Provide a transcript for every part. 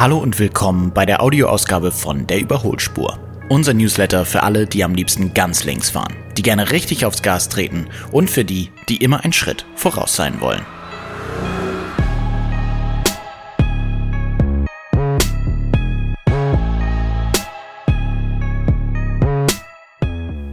Hallo und willkommen bei der Audioausgabe von Der Überholspur. Unser Newsletter für alle, die am liebsten ganz links fahren, die gerne richtig aufs Gas treten und für die, die immer einen Schritt voraus sein wollen.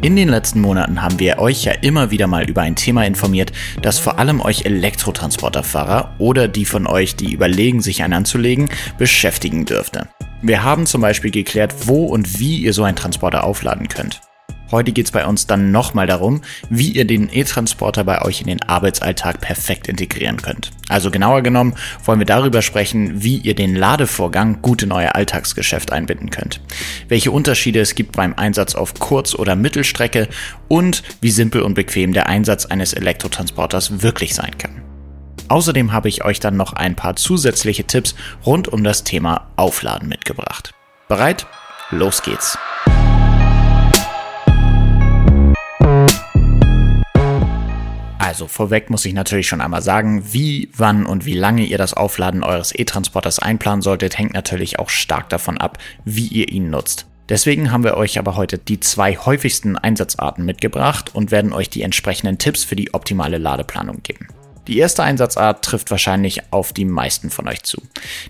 In den letzten Monaten haben wir euch ja immer wieder mal über ein Thema informiert, das vor allem euch Elektrotransporterfahrer oder die von euch, die überlegen, sich einen anzulegen, beschäftigen dürfte. Wir haben zum Beispiel geklärt, wo und wie ihr so einen Transporter aufladen könnt. Heute geht es bei uns dann nochmal darum, wie ihr den E-Transporter bei euch in den Arbeitsalltag perfekt integrieren könnt. Also genauer genommen wollen wir darüber sprechen, wie ihr den Ladevorgang gut in euer Alltagsgeschäft einbinden könnt. Welche Unterschiede es gibt beim Einsatz auf Kurz- oder Mittelstrecke und wie simpel und bequem der Einsatz eines Elektrotransporters wirklich sein kann. Außerdem habe ich euch dann noch ein paar zusätzliche Tipps rund um das Thema Aufladen mitgebracht. Bereit? Los geht's! Also vorweg muss ich natürlich schon einmal sagen, wie, wann und wie lange ihr das Aufladen eures E-Transporters einplanen solltet, hängt natürlich auch stark davon ab, wie ihr ihn nutzt. Deswegen haben wir euch aber heute die zwei häufigsten Einsatzarten mitgebracht und werden euch die entsprechenden Tipps für die optimale Ladeplanung geben. Die erste Einsatzart trifft wahrscheinlich auf die meisten von euch zu.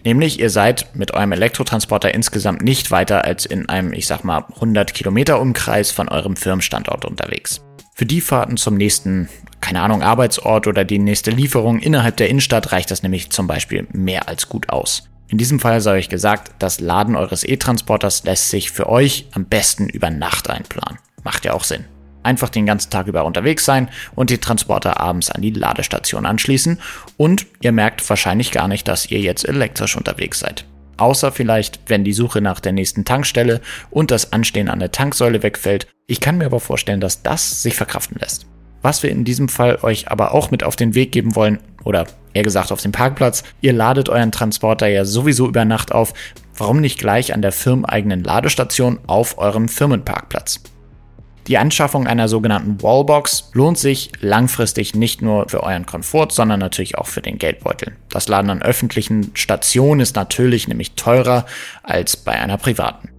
Nämlich ihr seid mit eurem Elektrotransporter insgesamt nicht weiter als in einem, ich sag mal, 100 Kilometer Umkreis von eurem Firmenstandort unterwegs. Für die Fahrten zum nächsten keine Ahnung, Arbeitsort oder die nächste Lieferung innerhalb der Innenstadt reicht das nämlich zum Beispiel mehr als gut aus. In diesem Fall sei euch gesagt, das Laden eures E-Transporters lässt sich für euch am besten über Nacht einplanen. Macht ja auch Sinn. Einfach den ganzen Tag über unterwegs sein und die Transporter abends an die Ladestation anschließen und ihr merkt wahrscheinlich gar nicht, dass ihr jetzt elektrisch unterwegs seid. Außer vielleicht, wenn die Suche nach der nächsten Tankstelle und das Anstehen an der Tanksäule wegfällt. Ich kann mir aber vorstellen, dass das sich verkraften lässt. Was wir in diesem Fall euch aber auch mit auf den Weg geben wollen, oder eher gesagt auf dem Parkplatz, ihr ladet euren Transporter ja sowieso über Nacht auf, warum nicht gleich an der firmeneigenen Ladestation auf eurem Firmenparkplatz? Die Anschaffung einer sogenannten Wallbox lohnt sich langfristig nicht nur für euren Komfort, sondern natürlich auch für den Geldbeutel. Das Laden an öffentlichen Stationen ist natürlich nämlich teurer als bei einer privaten.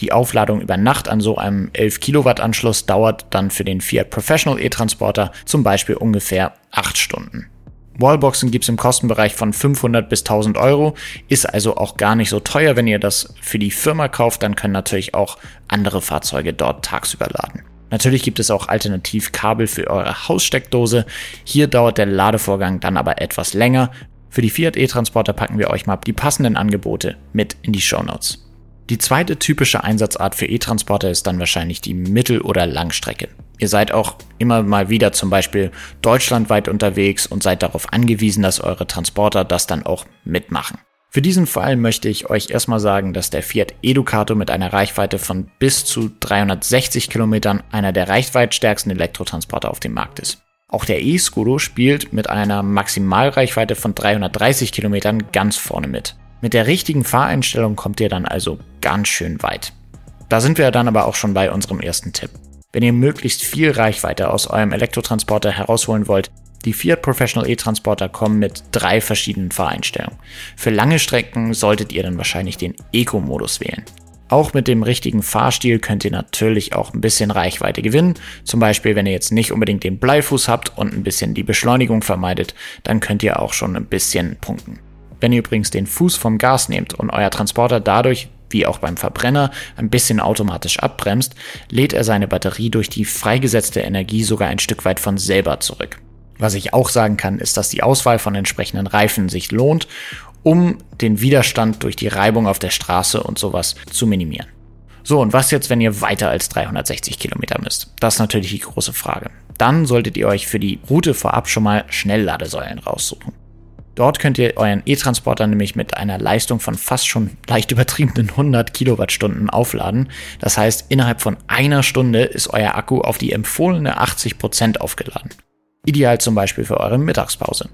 Die Aufladung über Nacht an so einem 11 Kilowatt Anschluss dauert dann für den Fiat Professional E-Transporter zum Beispiel ungefähr 8 Stunden. Wallboxen gibt's im Kostenbereich von 500 bis 1000 Euro, ist also auch gar nicht so teuer, wenn ihr das für die Firma kauft, dann können natürlich auch andere Fahrzeuge dort tagsüber laden. Natürlich gibt es auch alternativ Kabel für eure Haussteckdose. Hier dauert der Ladevorgang dann aber etwas länger. Für die Fiat E-Transporter packen wir euch mal die passenden Angebote mit in die Show Notes. Die zweite typische Einsatzart für E-Transporter ist dann wahrscheinlich die Mittel- oder Langstrecke. Ihr seid auch immer mal wieder zum Beispiel deutschlandweit unterwegs und seid darauf angewiesen, dass eure Transporter das dann auch mitmachen. Für diesen Fall möchte ich euch erstmal sagen, dass der Fiat Educato mit einer Reichweite von bis zu 360 Kilometern einer der reichweitstärksten Elektrotransporter auf dem Markt ist. Auch der e-Scudo spielt mit einer Maximalreichweite von 330 Kilometern ganz vorne mit. Mit der richtigen Fahreinstellung kommt ihr dann also ganz schön weit. Da sind wir dann aber auch schon bei unserem ersten Tipp. Wenn ihr möglichst viel Reichweite aus eurem Elektrotransporter herausholen wollt, die Fiat Professional E-Transporter kommen mit drei verschiedenen Fahreinstellungen. Für lange Strecken solltet ihr dann wahrscheinlich den Eco-Modus wählen. Auch mit dem richtigen Fahrstil könnt ihr natürlich auch ein bisschen Reichweite gewinnen. Zum Beispiel, wenn ihr jetzt nicht unbedingt den Bleifuß habt und ein bisschen die Beschleunigung vermeidet, dann könnt ihr auch schon ein bisschen punkten. Wenn ihr übrigens den Fuß vom Gas nehmt und euer Transporter dadurch, wie auch beim Verbrenner, ein bisschen automatisch abbremst, lädt er seine Batterie durch die freigesetzte Energie sogar ein Stück weit von selber zurück. Was ich auch sagen kann, ist, dass die Auswahl von entsprechenden Reifen sich lohnt, um den Widerstand durch die Reibung auf der Straße und sowas zu minimieren. So, und was jetzt, wenn ihr weiter als 360 Kilometer müsst? Das ist natürlich die große Frage. Dann solltet ihr euch für die Route vorab schon mal Schnellladesäulen raussuchen. Dort könnt ihr euren E-Transporter nämlich mit einer Leistung von fast schon leicht übertriebenen 100 Kilowattstunden aufladen. Das heißt, innerhalb von einer Stunde ist euer Akku auf die empfohlene 80 Prozent aufgeladen. Ideal zum Beispiel für eure Mittagspause.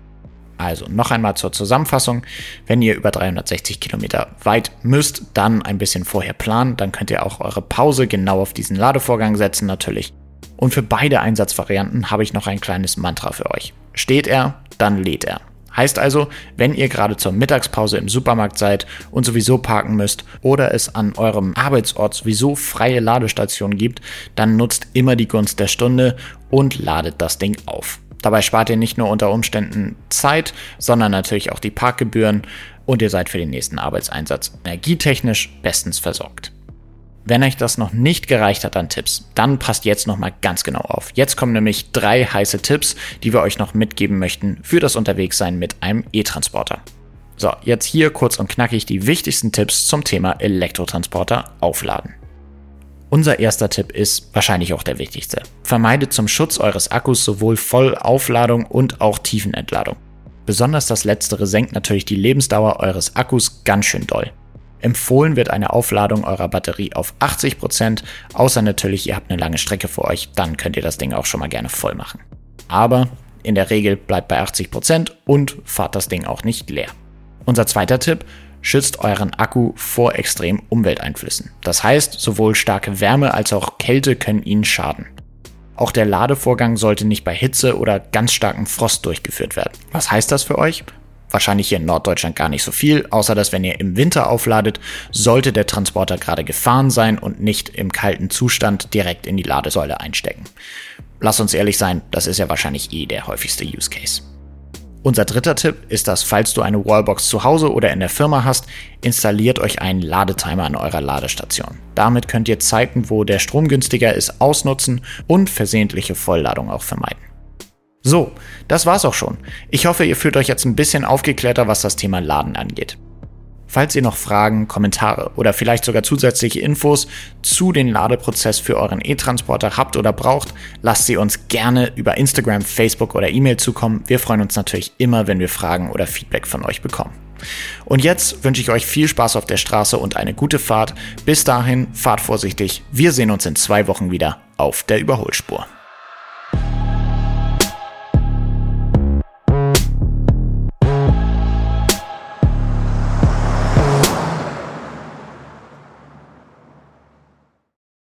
Also noch einmal zur Zusammenfassung. Wenn ihr über 360 Kilometer weit müsst, dann ein bisschen vorher planen. Dann könnt ihr auch eure Pause genau auf diesen Ladevorgang setzen natürlich. Und für beide Einsatzvarianten habe ich noch ein kleines Mantra für euch. Steht er, dann lädt er. Heißt also, wenn ihr gerade zur Mittagspause im Supermarkt seid und sowieso parken müsst oder es an eurem Arbeitsort sowieso freie Ladestationen gibt, dann nutzt immer die Gunst der Stunde und ladet das Ding auf. Dabei spart ihr nicht nur unter Umständen Zeit, sondern natürlich auch die Parkgebühren und ihr seid für den nächsten Arbeitseinsatz energietechnisch bestens versorgt. Wenn euch das noch nicht gereicht hat an Tipps, dann passt jetzt nochmal ganz genau auf. Jetzt kommen nämlich drei heiße Tipps, die wir euch noch mitgeben möchten für das Unterwegssein mit einem E-Transporter. So, jetzt hier kurz und knackig die wichtigsten Tipps zum Thema Elektrotransporter aufladen. Unser erster Tipp ist wahrscheinlich auch der wichtigste. Vermeidet zum Schutz eures Akkus sowohl Vollaufladung und auch Tiefenentladung. Besonders das letztere senkt natürlich die Lebensdauer eures Akkus ganz schön doll. Empfohlen wird eine Aufladung eurer Batterie auf 80%, außer natürlich ihr habt eine lange Strecke vor euch, dann könnt ihr das Ding auch schon mal gerne voll machen. Aber in der Regel bleibt bei 80% und fahrt das Ding auch nicht leer. Unser zweiter Tipp, schützt euren Akku vor extremen Umwelteinflüssen. Das heißt, sowohl starke Wärme als auch Kälte können ihn schaden. Auch der Ladevorgang sollte nicht bei Hitze oder ganz starkem Frost durchgeführt werden. Was heißt das für euch? Wahrscheinlich hier in Norddeutschland gar nicht so viel, außer dass wenn ihr im Winter aufladet, sollte der Transporter gerade gefahren sein und nicht im kalten Zustand direkt in die Ladesäule einstecken. Lass uns ehrlich sein, das ist ja wahrscheinlich eh der häufigste Use Case. Unser dritter Tipp ist, dass falls du eine Wallbox zu Hause oder in der Firma hast, installiert euch einen Ladetimer an eurer Ladestation. Damit könnt ihr Zeiten, wo der Strom günstiger ist, ausnutzen und versehentliche Vollladung auch vermeiden. So, das war's auch schon. Ich hoffe, ihr fühlt euch jetzt ein bisschen aufgeklärter, was das Thema Laden angeht. Falls ihr noch Fragen, Kommentare oder vielleicht sogar zusätzliche Infos zu den Ladeprozess für euren E-Transporter habt oder braucht, lasst sie uns gerne über Instagram, Facebook oder E-Mail zukommen. Wir freuen uns natürlich immer, wenn wir Fragen oder Feedback von euch bekommen. Und jetzt wünsche ich euch viel Spaß auf der Straße und eine gute Fahrt. Bis dahin, fahrt vorsichtig. Wir sehen uns in zwei Wochen wieder auf der Überholspur.